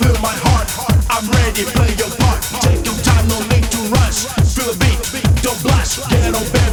feel my heart. I'm ready, play your part. Take your time, no need to rush. Feel beat, don't blush, get on back.